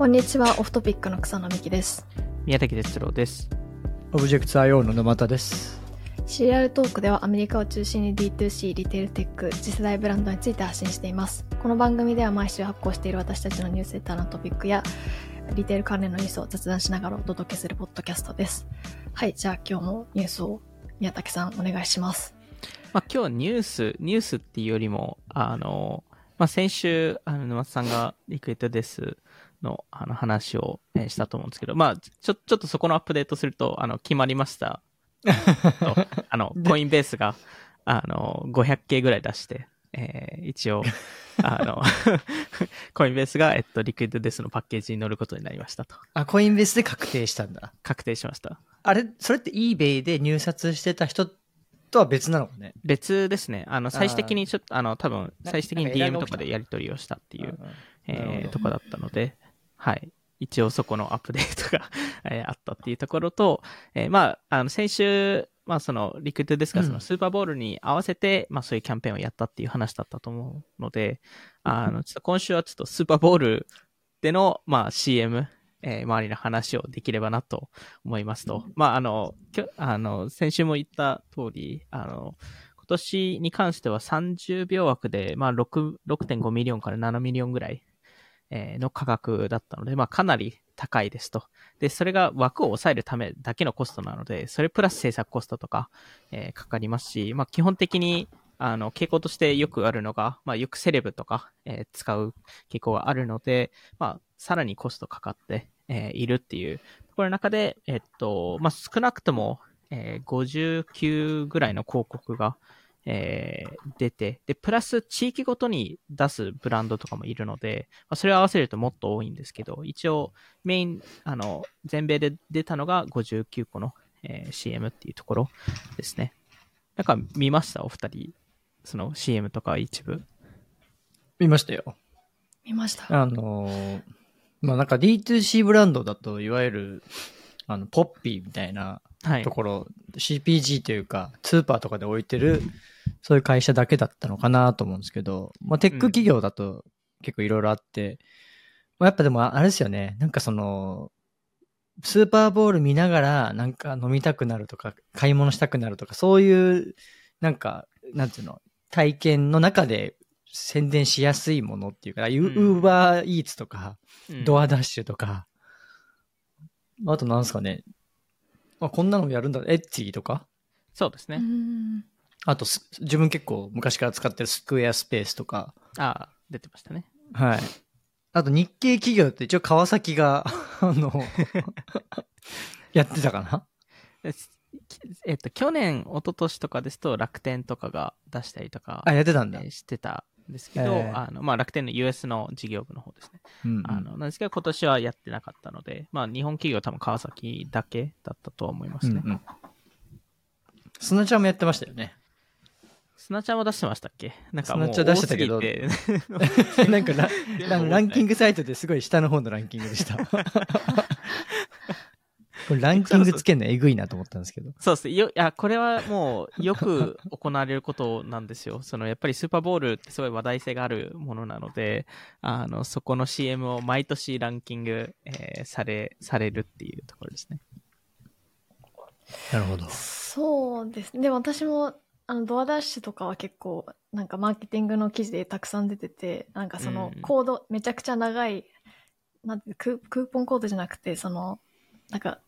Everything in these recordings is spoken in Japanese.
こんにちは、オフトピックの草野美希です。宮崎哲郎です。オブジェクト IO の沼田です。シリアルトークではアメリカを中心に D2C、リテールテック、次世代ブランドについて発信しています。この番組では毎週発行している私たちのニュースレターのトピックや、リテール関連のニュースを雑談しながらお届けするポッドキャストです。はい、じゃあ今日もニュースを宮崎さんお願いします。まあ、今日はニュース、ニュースっていうよりも、あの、まあ、先週、あの、沼津さんがリクエットですの、あの、話を、えーしたと思うんですけど、まあ、ちょ、ちょっとそこのアップデートすると、あの、決まりました。とあの、コインベースが、あの、500系ぐらい出して、えー一応、あの、コインベースが、えっと、リクイッドデスのパッケージに乗ることになりましたと。あ、コインベースで確定したんだ。確定しました。あれ、それって eBay で入札してた人とは別なのかね？別ですね。あの、最終的にちょっと、あの、多分、な最終的に DM とかでやり取りをしたっていう、えー、どとこだったので、はい。一応そこのアップデートが、えーあったっていうところと、えーまあ、あの、先週、まあ、その、リクイットデスカスうんのスーパーボールに合わせて、まあ、そういうキャンペーンをやったっていう話だったと思うので、あの、ちょっと今週はちょっとスーパーボールでの、まあ、CM、えー周りの話をできればなと思いますと。まあ、あの、きょあの、先週も言った通り、あの、今年に関しては30秒枠で、まあ、6 6.5ミリオンから7ミリオンぐらい、えの価格だったので、まあ、かなり高いですと。で、それが枠を抑えるためだけのコストなので、それプラス制作コストとか、えーかかりますし、まあ、基本的に、あの、傾向としてよくあるのが、まあ、よくセレブとか、えー使う傾向があるので、まあ、さらにコストかかって、えーいるっていうところの中で、えっと、まあ、少なくとも、えー59ぐらいの広告が、えー出て、で、プラス地域ごとに出すブランドとかもいるので、まあ、それを合わせるともっと多いんですけど、一応メイン、あの、全米で出たのが59個の、えー CM っていうところですね。なんか見ました？お二人。その CM とか一部？見ましたよ。見ました。あのーまあなんか D2C ブランドだと、いわゆる、あの、ポッピーみたいなはいと。ころ、CPG というか、スーパーとかで置いてる、そういう会社だけだったのかなと思うんですけど、まあテック企業だと結構いろいろあって、まあ、やっぱでもあれですよね、なんかその、スーパーボール見ながらなんか飲みたくなるとか、買い物したくなるとか、そういう、なんか、なんていうの、体験の中で宣伝しやすいものっていうか、ウーバーイーツとか、うん。ドアダッシュとか、あとなんですかね、あ、こんなのやるんだ、エッチーとか、うそうですね。んあとす、自分結構昔から使ってるスクエアスペースとか、ああ、出てましたね。はい。あと日系企業って一応川崎が、あの、やってたかな？えっと、去年、一昨年とかですと楽天とかが出したりとか、あ、やってたんだ。えーしてたんですけど、えーあの、まあ、楽天の US の事業部の方ですね。うんうんあの、なんですけど、今年はやってなかったので、まあ、日本企業多分川崎だけだったとは思いますね。うんうん。砂ちゃんもやってましたよね。砂ちゃんも出してましたっけ？なんかもう砂ちゃん出してたけど ラ ランキングサイトですごい下の方のランキングでした。これランキングつけるのえぐいなと思ったんですけど。そうですいや、これはもう、よく 行われることなんですよ。その、やっぱりスーパーボールってすごい話題性があるものなので、あの、そこの CM を毎年ランキング、えーされ、されるっていうところですね。なるほど。そうですね。でも私も、あの、ドアダッシュとかは結構、なんかマーケティングの記事でたくさん出てて、なんかそのうんコード、めちゃくちゃ長い、なんてク、クーポンコードじゃなくて、その、なんか、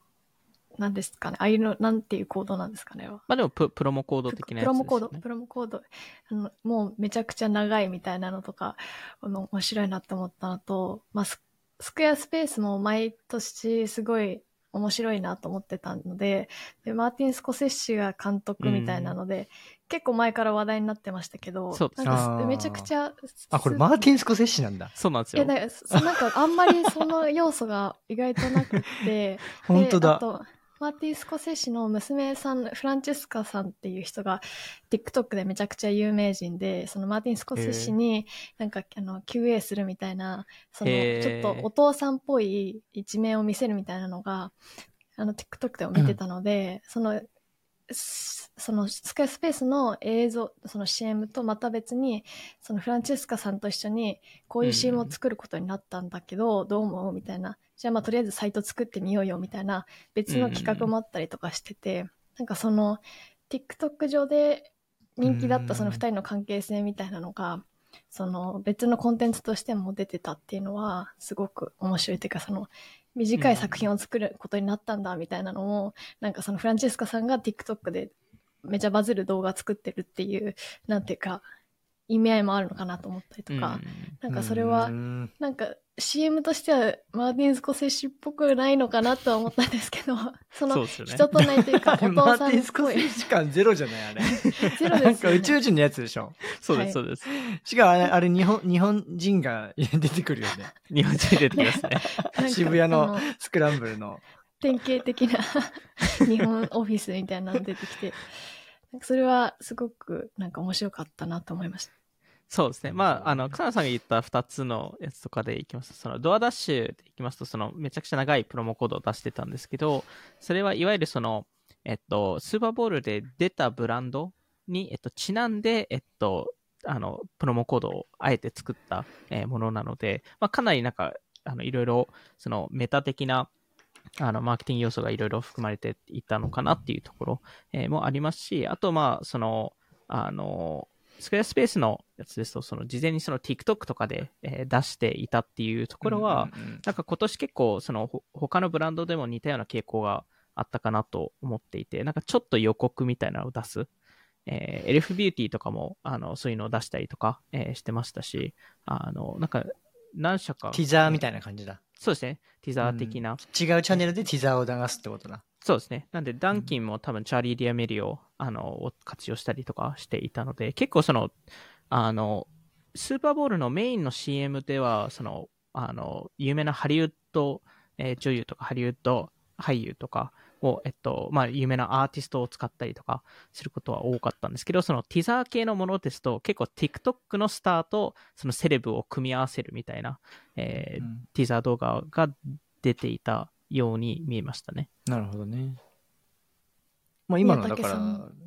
なんですかね。ああいうの、なんていうコードなんですかね。まあでもプ、プロモコード的なやつですよ、ね。プロモコード、プロモコード。あの、もうめちゃくちゃ長いみたいなのとか、あの、面白いなって思ったのと、まあ、ススクエアスペースも毎年すごい面白いなと思ってたので、で、マーティン・スコセッシが監督みたいなので、結構前から話題になってましたけど、そうなんかめちゃくちゃ、あ、これマーティン・スコセッシなんだ。いや、そうなんですよ。だからそなんかあんまりその要素が意外となくって、本当だ。であと、マーティン・スコセッシの娘さん、フランチェスカさんっていう人が TikTok でめちゃくちゃ有名人で、そのマーティン・スコセッシになんかあの QA するみたいな、そのちょっとお父さんっぽい一面を見せるみたいなのが、あの TikTok でも見てたので、そのすそのスクエアスペースの映像、その CM とまた別に、そのフランチェスカさんと一緒に、こういう CM を作ることになったんだけど、どう思うみたいな。じゃあまあとりあえずサイト作ってみようよみたいな別の企画もあったりとかしてて、なんかその TikTok 上で人気だったその2人の関係性みたいなのが、その別のコンテンツとしても出てたっていうのはすごく面白いというかその短い作品を作ることになったんだみたいなのを、なんかそのフランチェスカさんが TikTok でめちゃバズる動画作ってるっていう、なんていうか、意味合いもあるのかなと思ったりとか、なんかそれはう、んなんか CM としてはマーティン・スコセッシっぽくないのかなとは思ったんですけど、その。人となりというか、あれおマーティン・父さんっスコセぽい。ッシ感ゼロじゃないあれ。ゼロなんかですよ、ね。宇宙人のやつでしょ。そうです、はいそうです。しかもあれ、あれ日本、日本人が出てくるよね。日本人出てきますね。なんか渋谷あのスクランブルの。典型的な日本オフィスみたいなの出てきて、なんかそれはすごくなんか面白かったなと思いました。そうですね。まあ、あの、草野さんが言った2つのやつとかでいきますと、そのドアダッシュでいきますと、そのめちゃくちゃ長いプロモコードを出してたんですけど、それはいわゆるその、えっと、スーパーボールで出たブランドに、えっと、ちなんで、えっと、あの、プロモコードをあえて作った、えーものなので、まあ、かなりなんか、あの、いろいろ、その、メタ的な、あの、マーケティング要素がいろいろ含まれていたのかなっていうところ、えーもありますし、あと、まあ、その、あの、スクエアスペースのやつですと、その事前にその TikTok とかで、えー出していたっていうところは、うんうんうんなんか今年結構、そのほ他のブランドでも似たような傾向があったかなと思っていて、なんかちょっと予告みたいなのを出す。えーエルフビューティーとかも、あの、そういうのを出したりとか、えーしてましたし、あの、なんか、何社か。ティザーみたいいな感じだ。そうですね。ティザー的な。違うチャンネルでティザーを流すってことだ。そうですね。なんで、ダンキンも多分、チャーリー・ディアメリを、あの、を活用したりとかしていたので、結構その、あの、スーパーボールのメインの CM では、その、あの、有名なハリウッド、えー女優とかハリウッド俳優とかを、えっと、まあ、有名なアーティストを使ったりとかすることは多かったんですけど、そのティザー系のものですと、結構 TikTok のスターと、そのセレブを組み合わせるみたいな、えーうんティザー動画が出ていたように見えましたね。なるほどね。まあ今のだから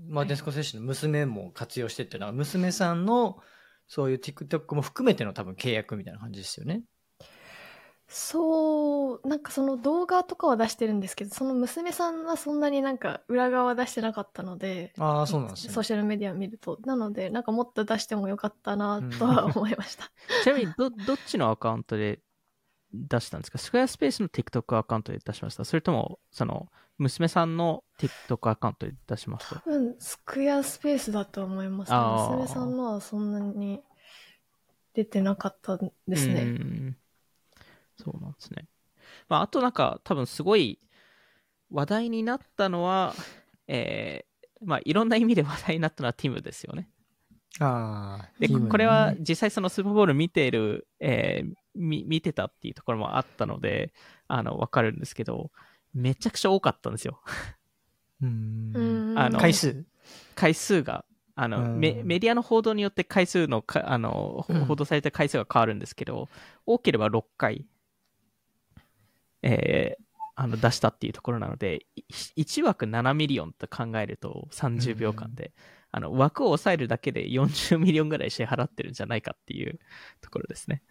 マーティン・スコセッシの娘も活用してっていうのは、娘さんのそういう TikTok も含めての多分契約みたいな感じですよね。そう、なんかその動画とかは出してるんですけど、その娘さんはそんなになんか裏側は出してなかったので、ああ、そうなんですねソー。シャルメディアを見ると。なので、なんかもっと出してもよかったなとは思いました。ちなみにど、どっちのアカウントで出したんですか？スクエアスペースの TikTok アカウントで出しましたそれとも、その、娘さんの TikTok アカウントで出しました？多分、スクエアスペースだと思います娘さんのはそんなに出てなかったですうね。んそうなんですね。まあ、あとなんか、多分すごい話題になったのは、えー、まあ、いろんな意味で話題になったのはティムですよね。ああ、で、ねこれは実際そのスーパーボール見ている、えーみ見てたっていうところもあったので、あの、わかるんですけど、めちゃくちゃ多かったんですよ。う。うんん。あの回数？回数が、あの、うんメメディアの報道によって回数のか、あの、うん報道された回数が変わるんですけど、多ければ6回、えーあの、出したっていうところなので、1枠7ミリオンと考えると30秒間で、あの、枠を抑えるだけで40ミリオンぐらい支払ってるんじゃないかっていうところですね。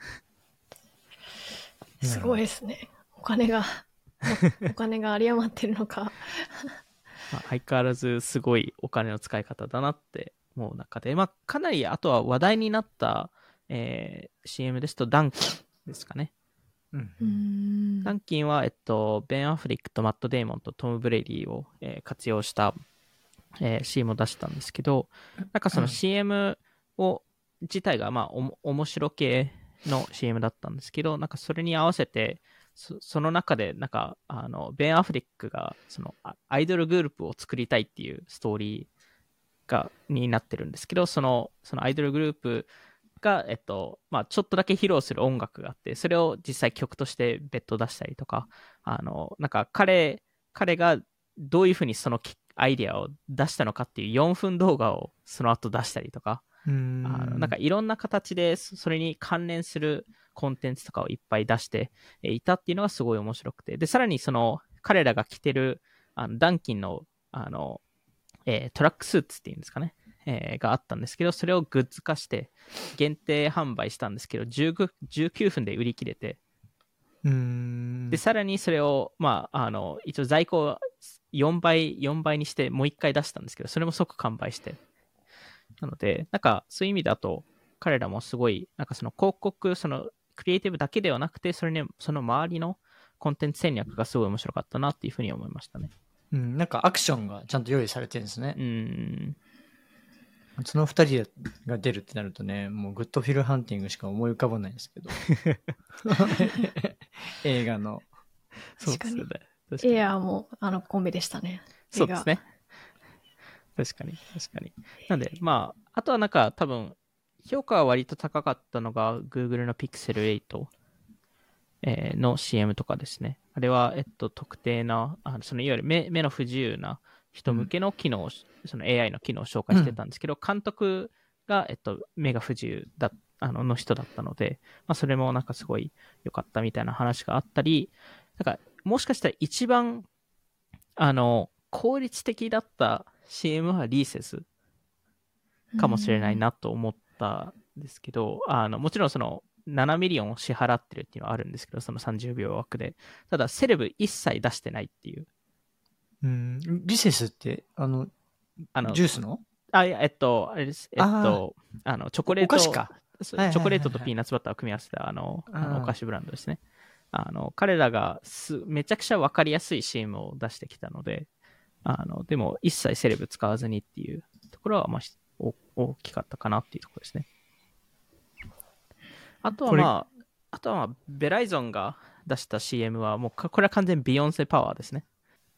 すごいですね。お金が、お金が有り余ってるのか。まあ、相変わらずすごいお金の使い方だなって思う中で、まあ、かなりあとは話題になった、えー CM ですとダンキンですかね。うん。うーん。ダンキンは、えっと、ベン・アフレックとマット・デイモンとトム・ブレイディを、えー活用した、えー CM を出したんですけど、なんかその CM を、自体が、まあ、おも面白系の CM だったんですけど、なんかそれに合わせて、そその中で、なんか、あの、ベン・アフリックが、その、あアイドルグループを作りたいっていうストーリーが、になってるんですけど、その、そのアイドルグループが、えっと、まあ、ちょっとだけ披露する音楽があって、それを実際曲として別途出したりとか、あの、なんか彼、彼がどういうふうにそのきアイデアを出したのかっていう4分動画をその後出したりとか、うん。あのなんかいろんな形でそそれに関連するコンテンツとかをいっぱい出してえいたっていうのがすごい面白くて、で、さらにその彼らが着てるあのダンキンのあのえートラックスーツっていうんですかね、えーがあったんですけど、それをグッズ化して、限定販売したんですけど、19 19分で売り切れて、うーん。で、さらにそれを、まあ、あの、一応在庫を4倍、4倍にして、もう1回出したんですけど、それも即完売して。なので、なんか、そういう意味だと、彼らもすごい、なんかその広告、その、クリエイティブだけではなくて、それに、その周りのコンテンツ戦略がすごい面白かったなっていうふうに思いましたね。うん、なんかアクションがちゃんと用意されてるんですねう。ん。その二人が出るってなるとね、もうグッドフィルハンティングしか思い浮かばないですけど。映画の。そうですよね。エアーもあのコンビでしたね。そうですね。確かに、確かに。なんで、まあ、あとはなんか多分、評価は割と高かったのが Google の Pixel 8、えーの CM とかですね。あれは、えっと、特定な、あのそのいわゆる目目の不自由な人向けの機能を、その AI の機能を紹介してたんですけど、監督が、えっと、目が不自由だあのの人だったので、まあ、それもなんかすごい良かったみたいな話があったり、なんか、もしかしたら一番、あの、効率的だった CM はリーセスかもしれないなと思ったんですけど、あの、もちろんその、7ミリオンを支払ってるっていうのはあるんですけど、その30秒枠で。ただ、セレブ一切出してないっていう。うん、リセスって、あの、あの、ジュースの？あ、いや、えっと、あれです。えっと、あの、チョコレート。お菓子か。チョコレートとピーナッツバターを組み合わせたあのあのお菓子ブランドですね。あの彼らがすめちゃくちゃ分かりやすい CM を出してきたので、あのでも一切セレブ使わずにっていうところは、まあ、しお大きかったかなっていうところですね。あとはまあ、あとはまあ、ベライゾンが出した CM はもうかこれは完全ビヨンセパワーですね。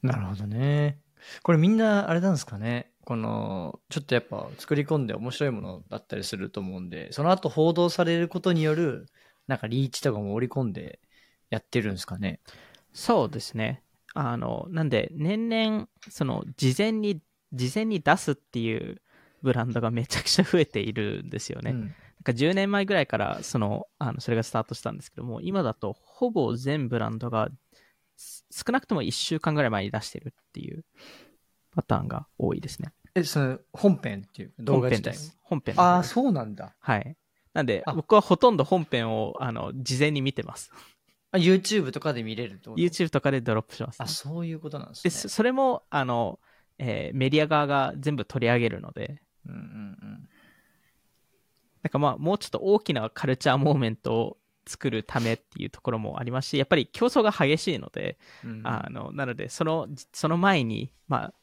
なるほどね。これみんなあれなんですかね。この、ちょっとやっぱ作り込んで面白いものだったりすると思うんで、その後報道されることによる、なんかリーチとかも織り込んでやってるんですかね。そうですね。あの、なんで、年々、その、事前に、事前に出すっていうブランドがめちゃくちゃ増えているんですよね。うんなんか10年前ぐらいから、その、あの、それがスタートしたんですけども、今だと、ほぼ全ブランドが、す少なくとも1週間ぐらい前に出してるっていうパターンが多いですね。え、その本編っていうか動画自体本編です。ああ、そうなんだ。はい。なんであ、僕はほとんど本編を、あの、事前に見てます。あ YouTube とかで見れるってこと？YouTube とかでドロップします、ねあ、。そういうことなんですで、ね。そそれも、あの、えーメディア側が全部取り上げるので、うんうんなんかまあ、もうちょっと大きなカルチャーモーメントを作るためっていうところもありますし、やっぱり競争が激しいので、うん。うんあの、なので、その、その前に、まあ、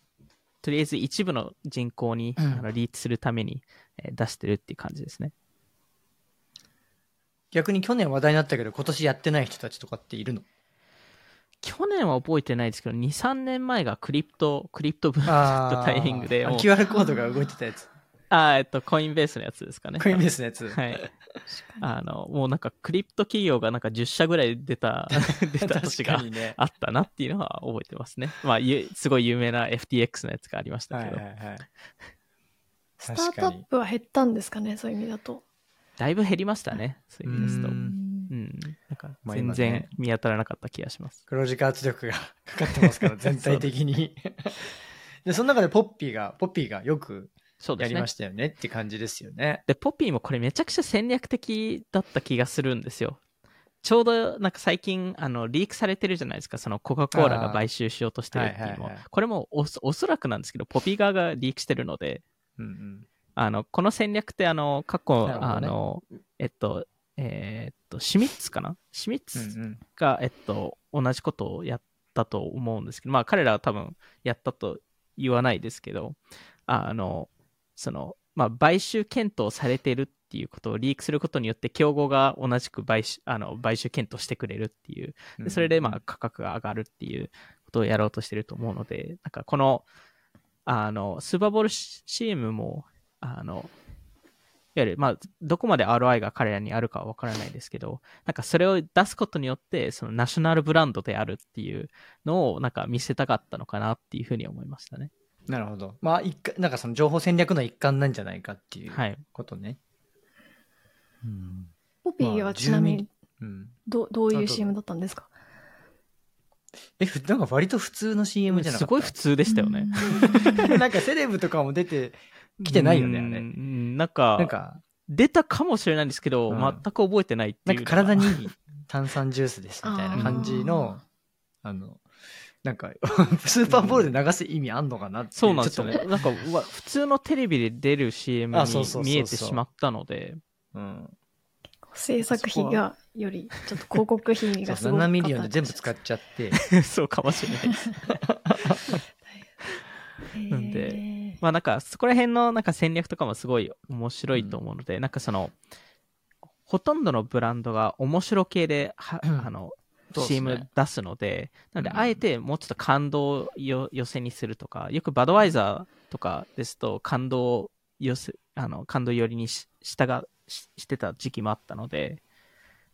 とりあえず一部の人口に、うんあのリーチするために、えー出してるっていう感じですね。逆に去年話題になったけど、今年やってない人たちとかっているの？去年は覚えてないですけど、2、3年前がクリプト、クリプトブームあのタイミングで、QR コードが動いてたやつ。あーえっと、コインベースのやつですかね。コインベースのやつ。はい。あの、もうなんかクリプト企業がなんか10社ぐらい出た、出た年が。あったなっていうのは覚えてますね。まあ、ゆすごい有名な FTX のやつがありましたはいけど、はいはい。スタートアップは減ったんですかね、そういう意味だと。だいぶ減りましたね。そういう意味ですと。ううんん。なんか、まあ全然見当たらなかった気がします。黒字化圧力が かかってますから、全体的に。で、その中でポッピーが、ポッピーがよくそうですねやりま。したよねって感じですよね。で、ポピーもこれめちゃくちゃ戦略的だった気がするんですよ。ちょうどなんか最近あのリークされてるじゃないですか、そのコカ・コーラが買収しようとしてるっていうのもはいはいはい。これもおそおそらくなんですけど、ポピー側がリークしてるので、うんうん。あの、この戦略って、あの、過去、ねあの、えっと、えーっと、シュミッツかな？シュミッツうんうん。が、えっと、同じことをやったと思うんですけど、まあ、彼らは多分やったと言わないですけど、あの、その、まあ、買収検討されてるっていうことをリークすることによって、競合が同じく買収、あの、買収検討してくれるっていう、でそれで、まあ、価格が上がるっていうことをやろうとしてると思うので、なんか、この、あの、スーパーボール CM も、あの、いわゆる、まあ、どこまで ROI が彼らにあるかはわからないですけど、なんかそれを出すことによって、そのナショナルブランドであるっていうのを、なんか見せたかったのかなっていうふうに思いましたね。なるほど。まあ、一回、なんかその情報戦略の一環なんじゃないかっていうはい。ことね。うん。ポピーはちなみにうん。どどういう CM だったんですか？え、ふなんか割と普通の CM じゃなかった？すごい普通でしたよね。なんかセレブとかも出てきてないよね、あうれ。んなんか、なんか、出たかもしれないんですけど、うん全く覚えてないってないんうか体にいい炭酸ジュースですみたいな感じのあ、あの、なんか、スーパーボールで流す意味あんのかなって。そうなんですよねちょっ。なんか、普通のテレビで出る CM に見えてしまったので、とうん。制作費がより、ちょっと広告費そうがすごい。7ミリオンで全部使っちゃって、そうかもしれないです。なんででまあなんか、そこら辺のなんか戦略とかもすごい面白いと思うので、なんかその、ほとんどのブランドが面白系で、はうんあの、CM 出すので、なので、うん。あえてもうちょっと感動をよ寄せにするとか、よくバドワイザーとかですと、感動を寄せ、あの、感動寄りにし従ししてた時期もあったので、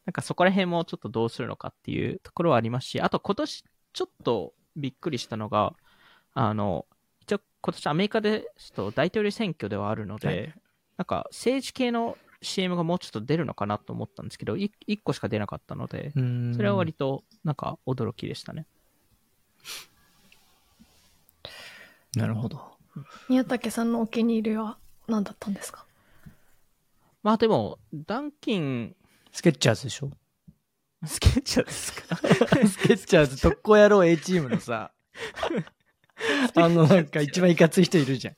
なんかそこら辺もちょっとどうするのかっていうところはありますし、あと今年ちょっとびっくりしたのが、あの、一応今年アメリカですと大統領選挙ではあるので、はい。なんか政治系の CM がもうちょっと出るのかなと思ったんですけど、い1個しか出なかったので、それは割となんか驚きでしたね。なるほど。宮武さんのお気に入りは何だったんですか？まあでも、ダンキン、スケッチャーズでしょ？スケッチャーですか？スケッチャーズ特攻野郎 A チームのさ、あのなんか一番いかつい人いるじゃん。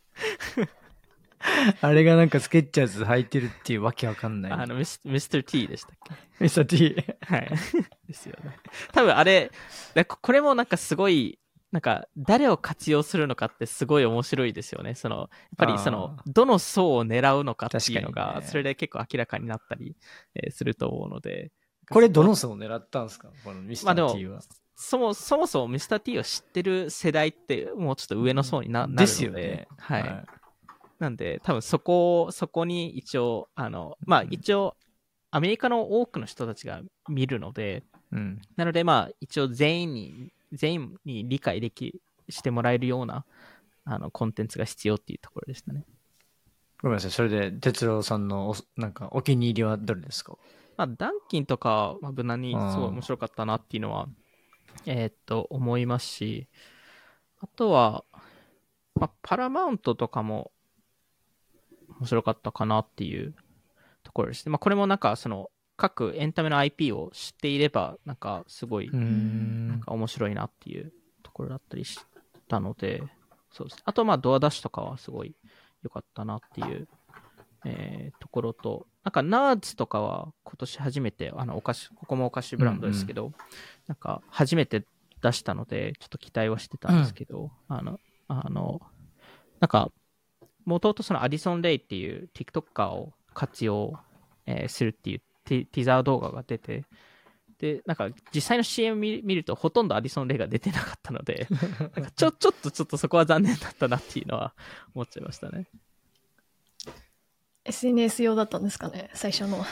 あれがなんかスケッチャーズ履いてるっていうわけわかんない。あの、ミスミスター T でしたっけ？ミスター T？はい。ですよね。多分あれ、でここれもなんかすごい、なんか誰を活用するのかってすごい面白いですよね。その、やっぱりそのあ、どの層を狙うのかっていうのが、ねそれで結構明らかになったり、えーすると思うので。これどの層を狙ったんですか？このミスター T は。そもそもそもミスター T を知ってる世代ってもうちょっと上の層にな,、なるのでですよね。はい。なんで、多分そこを、そこに一応、あの、まあ一応、アメリカの多くの人たちが見るので、うん。なのでまあ一応全員に、全員に理解でき、してもらえるような、あの、コンテンツが必要っていうところでしたね。ごめんなさい。それで、哲郎さんのおなんかお気に入りはどれですか？まあ、ダンキンとか、まあ、無難にすごい面白かったなっていうのは、えーっと、思いますし、あとは、まあ、パラマウントとかも面白かったかなっていうところですね。まあ、これもなんか、その、各エンタメの IP を知っていれば、なんか、すごい、なん。か面白いなっていうところだったりしたので、そうですね。あと、まあ、ドアダッシュとかはすごい良かったなっていう、えーところと、なんか、ナーズとかは今年初めて、あの、お菓子、ここもお菓子ブランドですけど、なんか、初めて出したので、ちょっと期待はしてたんですけど、あの、あの、なんか、もともとそのアディソン・レイっていう TikToker を活用、えーするっていうティティザー動画が出て、で、なんか実際の CM 見見るとほとんどアディソン・レイが出てなかったので、なんかちょ、ちょっとちょっとそこは残念だったなっていうのは思っちゃいましたね。SNS 用だったんですかね最初の。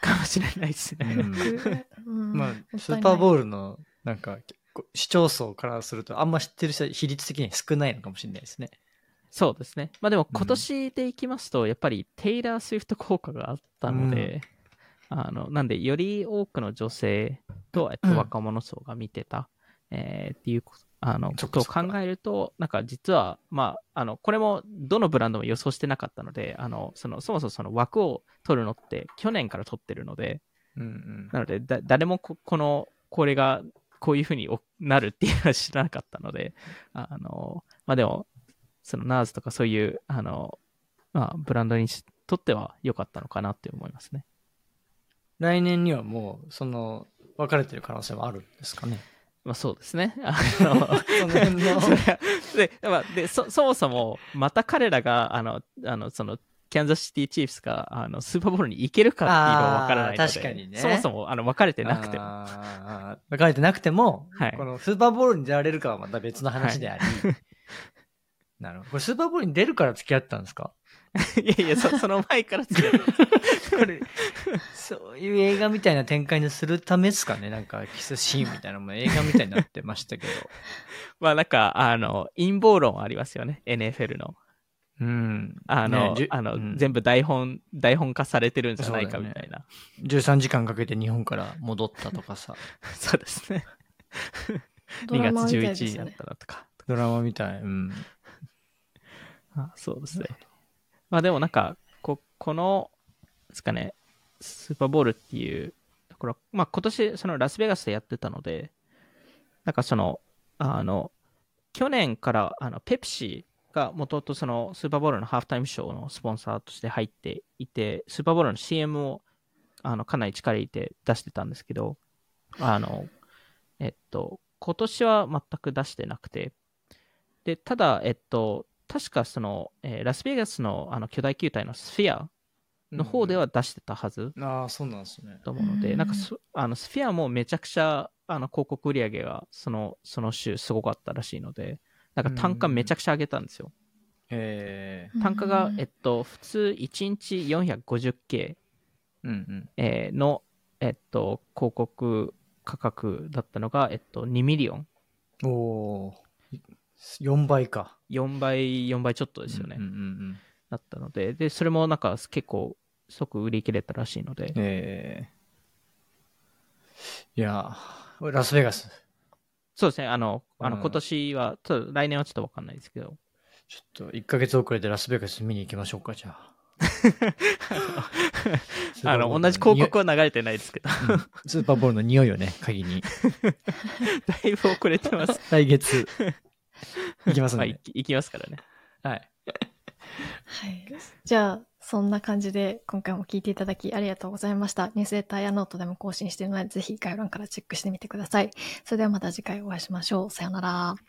かもしれないですね。うんまあ、スーパーボールの、なんか、結構視聴層からすると、あんま知ってる人は比率的に少ないのかもしれないですね。そうですね。まあでも今年でいきますと、やっぱりテイラー・スウィフト効果があったので、あの、なんでより多くの女性と、えっと、うん若者層が見てた、えーっていうこあのそことを考えると、なんか実は、まあ、あの、これもどのブランドも予想してなかったので、あの、その、そもそもその枠を取るのって去年から取ってるので、うんうん。なので、だ誰もここの、これがこういうふうにおなるっていうのは知らなかったので、あの、まあでも、その NARS とかそういう、あの、まあ、ブランドにしとっては良かったのかなって思いますね。来年にはもう、その、分かれてる可能性もあるんですかね？まあそうですね。あの、で、まあ、でそ、そもそも、また彼らが、あの、あの、その、キャンザスシティチーフスが、あの、スーパーボールに行けるかっていうのは分からないので、確かにねそもそも、あの、分かれてなくても。分かれてなくても、はいこのスーパーボールに出られるかはまた別の話であり。なるほど。これスーパーボールに出るから付き合ったんですか？いやいや、そ その前から強い これ、そういう映画みたいな展開にするためですかね？なんかキスシーンみたいなのも映画みたいになってましたけど。まあなんか、あの、陰謀論ありますよね、NFL の。うん。あの、ねあの、うん全部台本、台本化されてるんじゃないかみたいな。13時間かけて日本から戻ったとかさ。そうですね。ドラマみたい2月11ですよね日だった。なとか。ドラマみたい。うん。あそうですね。まあでもなんか、こ、この、ですかね、スーパーボールっていうところ、まあ今年そのラスベガスでやってたので、なんかその、あの、去年からあのペプシがもともとそのスーパーボールのハーフタイムショーのスポンサーとして入っていて、スーパーボールの CM をあのかなり力入れて出してたんですけど、あの、えっと、今年は全く出してなくて、で、ただ、えっと、確かその、えーラスベガスのあの巨大球体のスフィアの方では出してたはずああ、そうなんですね。と思うので、うんなんかそあのスフィアもめちゃくちゃあの広告売り上げがそのその週すごかったらしいので、なんか単価めちゃくちゃ上げたんですよ。え単価がう、んえっと、普通1日 450K、うんうん。えーの、えっと、広告価格だったのが、えっと、2ミリオン。4倍か。4倍、4倍ちょっとですよね。うんうんうん。だったので、で、それもなんか結構即売り切れたらしいので、ええいやー、ラスベガス。そうですね、あの、あのうん今年は、ちょっと来年はちょっとわかんないですけど、ちょっと1ヶ月遅れでラスベガス見に行きましょうか、じゃあ。あの、同じ広告は流れてないですけど、うんスーパーボールの匂いをね、嗅ぎに。だいぶ遅れてます。来月、行きますまあ、ねい。いきますからね。はい。はい。じゃあ、そんな感じで今回も聞いていただきありがとうございました。ニュースレターやノートでも更新しているので、ぜひ概要欄からチェックしてみてください。それではまた次回お会いしましょう。さようなら。